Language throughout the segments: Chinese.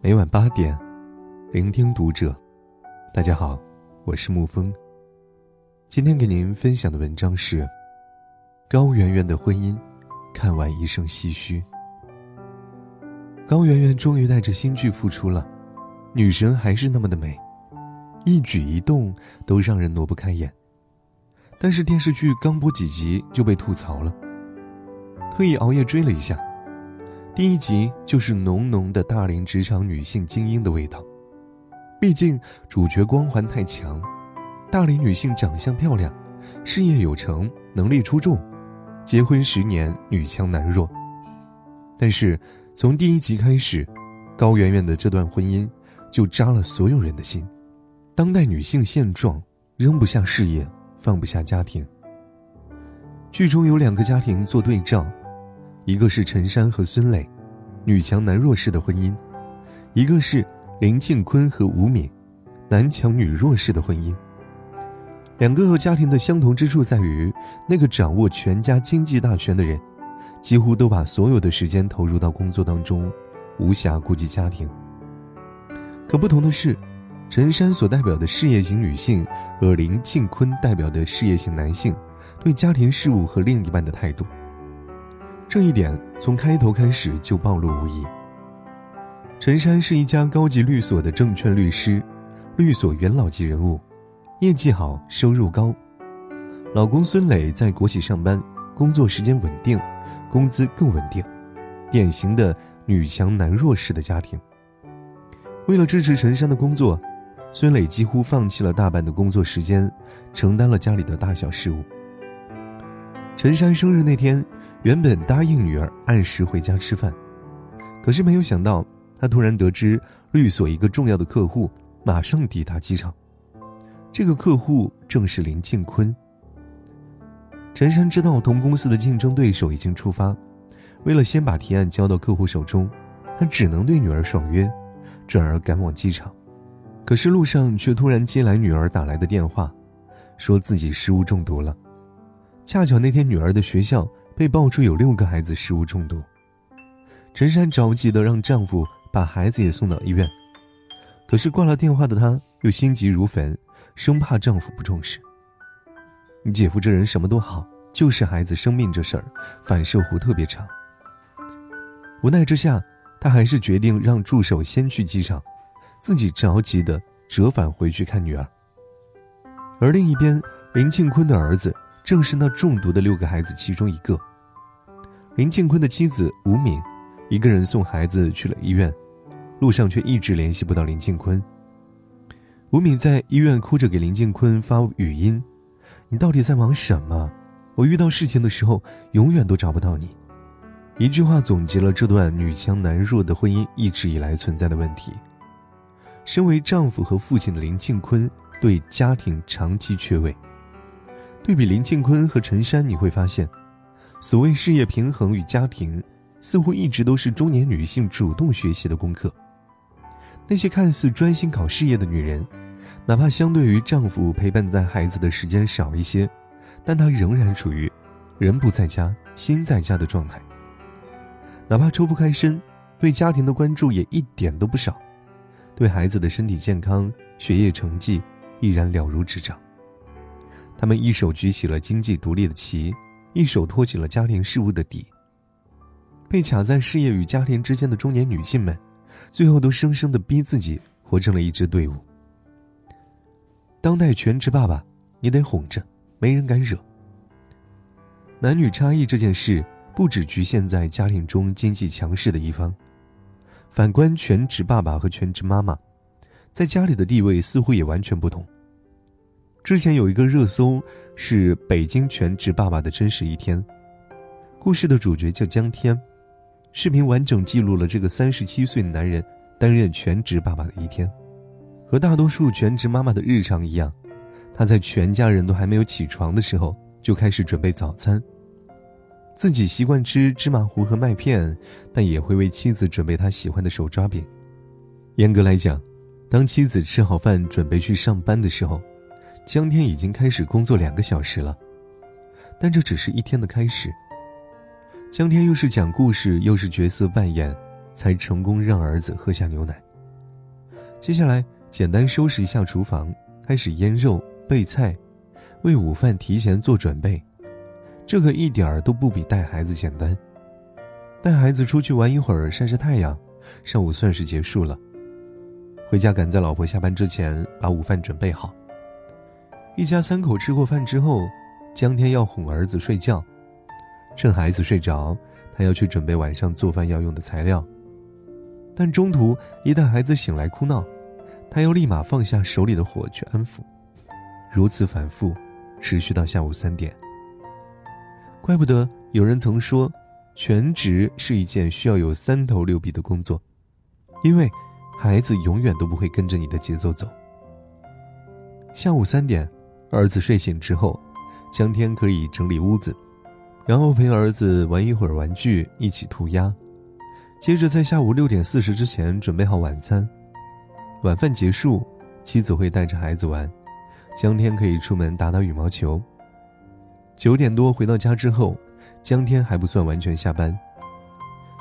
每晚八点，聆听读者。大家好，我是沐风。今天给您分享的文章是高圆圆的婚姻，看完一声唏嘘。高圆圆终于带着新剧复出了，女神还是那么的美，一举一动都让人挪不开眼。但是电视剧刚播几集就被吐槽了，特意熬夜追了一下。第一集就是浓浓的大龄职场女性精英的味道，毕竟主角光环太强，大龄女性长相漂亮，事业有成，能力出众，结婚十年女强男弱。但是从第一集开始，高圆圆的这段婚姻就扎了所有人的心。当代女性现状，扔不下事业，放不下家庭。剧中有两个家庭做对照。一个是陈山和孙磊，女强男弱式的婚姻；一个是林庆坤和吴敏，男强女弱式的婚姻。两个家庭的相同之处在于，那个掌握全家经济大权的人，几乎都把所有的时间投入到工作当中，无暇顾及家庭。可不同的是，陈山所代表的事业型女性和林庆坤代表的事业型男性，对家庭事务和另一半的态度。这一点从开头开始就暴露无遗。陈山是一家高级律所的证券律师，律所元老级人物，业绩好，收入高。老公孙磊在国企上班，工作时间稳定，工资更稳定，典型的女强男弱式的家庭。为了支持陈山的工作，孙磊几乎放弃了大半的工作时间，承担了家里的大小事务。陈山生日那天。原本答应女儿按时回家吃饭，可是没有想到，他突然得知律所一个重要的客户马上抵达机场。这个客户正是林庆坤。陈山知道同公司的竞争对手已经出发，为了先把提案交到客户手中，他只能对女儿爽约，转而赶往机场。可是路上却突然接来女儿打来的电话，说自己食物中毒了。恰巧那天女儿的学校。被爆出有六个孩子食物中毒，陈山着急的让丈夫把孩子也送到医院，可是挂了电话的她又心急如焚，生怕丈夫不重视。你姐夫这人什么都好，就是孩子生病这事儿反射弧特别长。无奈之下，她还是决定让助手先去机场，自己着急的折返回去看女儿。而另一边，林庆坤的儿子正是那中毒的六个孩子其中一个。林庆坤的妻子吴敏，一个人送孩子去了医院，路上却一直联系不到林庆坤。吴敏在医院哭着给林庆坤发语音：“你到底在忙什么？我遇到事情的时候永远都找不到你。”一句话总结了这段女强男弱的婚姻一直以来存在的问题。身为丈夫和父亲的林庆坤对家庭长期缺位。对比林庆坤和陈山，你会发现。所谓事业平衡与家庭，似乎一直都是中年女性主动学习的功课。那些看似专心搞事业的女人，哪怕相对于丈夫陪伴在孩子的时间少一些，但她仍然处于人不在家心在家的状态。哪怕抽不开身，对家庭的关注也一点都不少，对孩子的身体健康、学业成绩依然了如指掌。他们一手举起了经济独立的旗。一手托起了家庭事务的底。被卡在事业与家庭之间的中年女性们，最后都生生的逼自己活成了一支队伍。当代全职爸爸，你得哄着，没人敢惹。男女差异这件事，不只局限在家庭中经济强势的一方，反观全职爸爸和全职妈妈，在家里的地位似乎也完全不同。之前有一个热搜是北京全职爸爸的真实一天，故事的主角叫江天，视频完整记录了这个三十七岁男人担任全职爸爸的一天。和大多数全职妈妈的日常一样，他在全家人都还没有起床的时候就开始准备早餐。自己习惯吃芝麻糊和麦片，但也会为妻子准备他喜欢的手抓饼。严格来讲，当妻子吃好饭准备去上班的时候。江天已经开始工作两个小时了，但这只是一天的开始。江天又是讲故事又是角色扮演，才成功让儿子喝下牛奶。接下来简单收拾一下厨房，开始腌肉备菜，为午饭提前做准备。这可一点儿都不比带孩子简单。带孩子出去玩一会儿，晒晒太阳，上午算是结束了。回家赶在老婆下班之前把午饭准备好。一家三口吃过饭之后，江天要哄儿子睡觉。趁孩子睡着，他要去准备晚上做饭要用的材料。但中途一旦孩子醒来哭闹，他又立马放下手里的活去安抚，如此反复，持续到下午三点。怪不得有人曾说，全职是一件需要有三头六臂的工作，因为孩子永远都不会跟着你的节奏走。下午三点，儿子睡醒之后，江天可以整理屋子。然后陪儿子玩一会儿玩具，一起涂鸦，接着在下午六点四十之前准备好晚餐。晚饭结束，妻子会带着孩子玩，江天可以出门打打羽毛球。九点多回到家之后，江天还不算完全下班，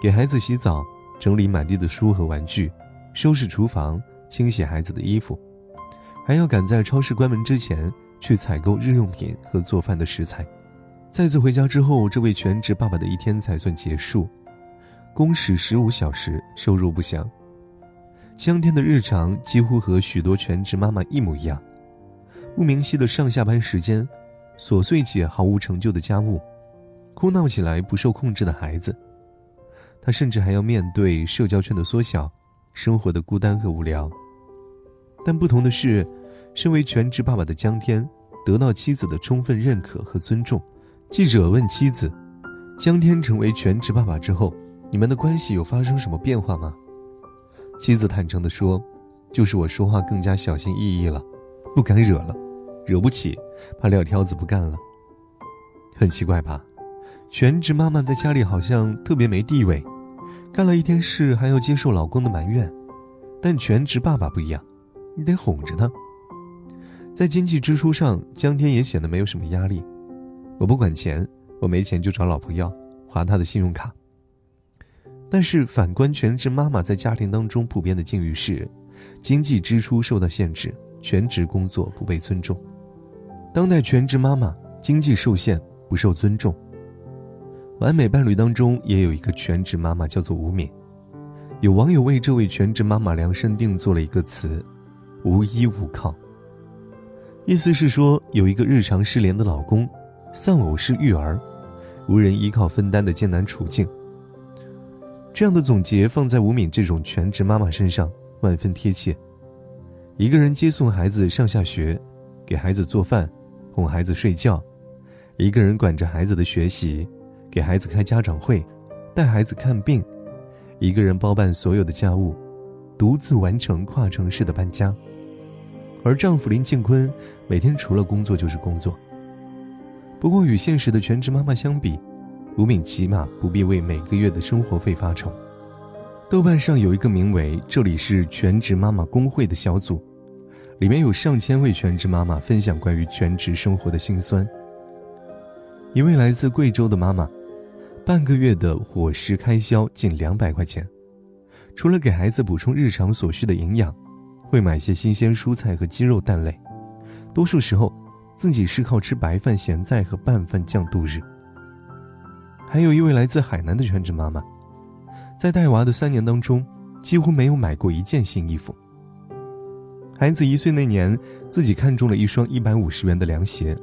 给孩子洗澡，整理满地的书和玩具，收拾厨房，清洗孩子的衣服，还要赶在超市关门之前去采购日用品和做饭的食材。再次回家之后，这位全职爸爸的一天才算结束，工时十五小时，收入不详。江天的日常几乎和许多全职妈妈一模一样，不明晰的上下班时间，琐碎且毫无成就的家务，哭闹起来不受控制的孩子，他甚至还要面对社交圈的缩小，生活的孤单和无聊。但不同的是，身为全职爸爸的江天，得到妻子的充分认可和尊重。记者问妻子：“江天成为全职爸爸之后，你们的关系有发生什么变化吗？”妻子坦诚地说：“就是我说话更加小心翼翼了，不敢惹了，惹不起，怕撂挑子不干了。很奇怪吧？全职妈妈在家里好像特别没地位，干了一天事还要接受老公的埋怨，但全职爸爸不一样，你得哄着他。在经济支出上，江天也显得没有什么压力。”我不管钱，我没钱就找老婆要，划她的信用卡。但是反观全职妈妈在家庭当中普遍的境遇是，经济支出受到限制，全职工作不被尊重。当代全职妈妈经济受限，不受尊重。完美伴侣当中也有一个全职妈妈，叫做吴敏。有网友为这位全职妈妈量身定做了一个词：无依无靠。意思是说，有一个日常失联的老公。丧偶式育儿，无人依靠分担的艰难处境。这样的总结放在吴敏这种全职妈妈身上，万分贴切。一个人接送孩子上下学，给孩子做饭，哄孩子睡觉；一个人管着孩子的学习，给孩子开家长会，带孩子看病；一个人包办所有的家务，独自完成跨城市的搬家。而丈夫林庆坤，每天除了工作就是工作。不过，与现实的全职妈妈相比，吴敏起码不必为每个月的生活费发愁。豆瓣上有一个名为“这里是全职妈妈工会”的小组，里面有上千位全职妈妈分享关于全职生活的辛酸。一位来自贵州的妈妈，半个月的伙食开销近两百块钱，除了给孩子补充日常所需的营养，会买些新鲜蔬菜和鸡肉蛋类，多数时候。自己是靠吃白饭、咸菜和拌饭酱度日。还有一位来自海南的全职妈妈，在带娃的三年当中，几乎没有买过一件新衣服。孩子一岁那年，自己看中了一双一百五十元的凉鞋，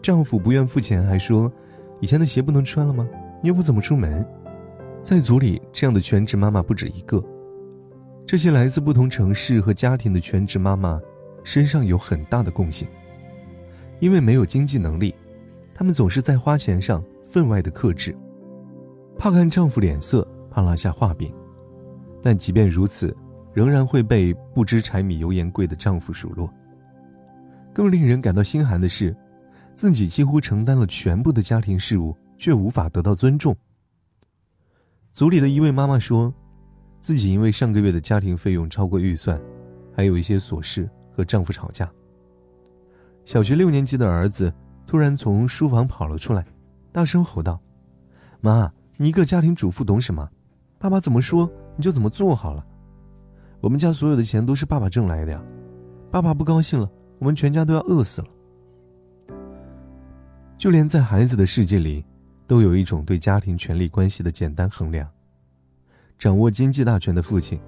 丈夫不愿付钱，还说：“以前的鞋不能穿了吗？你又不怎么出门。”在组里，这样的全职妈妈不止一个。这些来自不同城市和家庭的全职妈妈，身上有很大的共性。因为没有经济能力，他们总是在花钱上分外的克制，怕看丈夫脸色，怕落下画饼。但即便如此，仍然会被不知柴米油盐贵的丈夫数落。更令人感到心寒的是，自己几乎承担了全部的家庭事务，却无法得到尊重。组里的一位妈妈说，自己因为上个月的家庭费用超过预算，还有一些琐事和丈夫吵架。小学六年级的儿子突然从书房跑了出来，大声吼道：“妈，你一个家庭主妇懂什么？爸爸怎么说你就怎么做好了。我们家所有的钱都是爸爸挣来的呀，爸爸不高兴了，我们全家都要饿死了。就连在孩子的世界里，都有一种对家庭权力关系的简单衡量：掌握经济大权的父亲，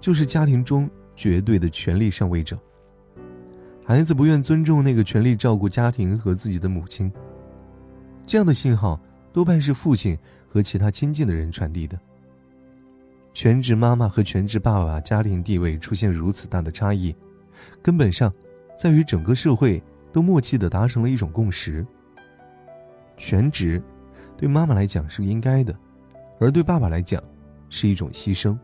就是家庭中绝对的权力上位者。孩子不愿尊重那个全力照顾家庭和自己的母亲。这样的信号多半是父亲和其他亲近的人传递的。全职妈妈和全职爸爸家庭地位出现如此大的差异，根本上在于整个社会都默契的达成了一种共识：全职对妈妈来讲是应该的，而对爸爸来讲是一种牺牲。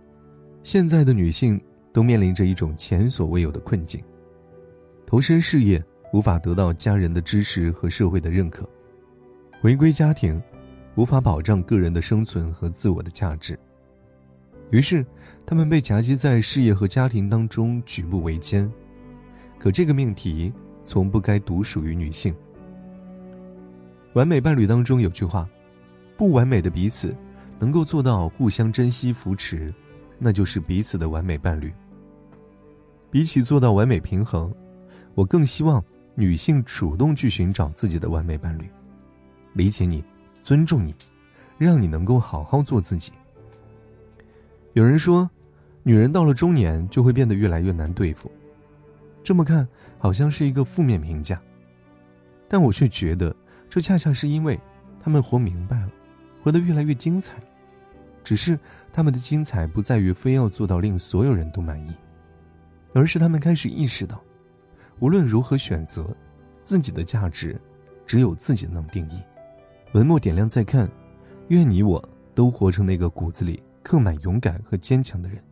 现在的女性都面临着一种前所未有的困境。投身事业无法得到家人的支持和社会的认可，回归家庭无法保障个人的生存和自我的价值，于是他们被夹击在事业和家庭当中举步维艰。可这个命题从不该独属于女性。完美伴侣当中有句话：不完美的彼此能够做到互相珍惜扶持，那就是彼此的完美伴侣。比起做到完美平衡。我更希望女性主动去寻找自己的完美伴侣，理解你，尊重你，让你能够好好做自己。有人说，女人到了中年就会变得越来越难对付，这么看好像是一个负面评价，但我却觉得这恰恰是因为她们活明白了，活得越来越精彩，只是他们的精彩不在于非要做到令所有人都满意，而是他们开始意识到。无论如何选择，自己的价值，只有自己能定义。文末点亮再看，愿你我都活成那个骨子里刻满勇敢和坚强的人。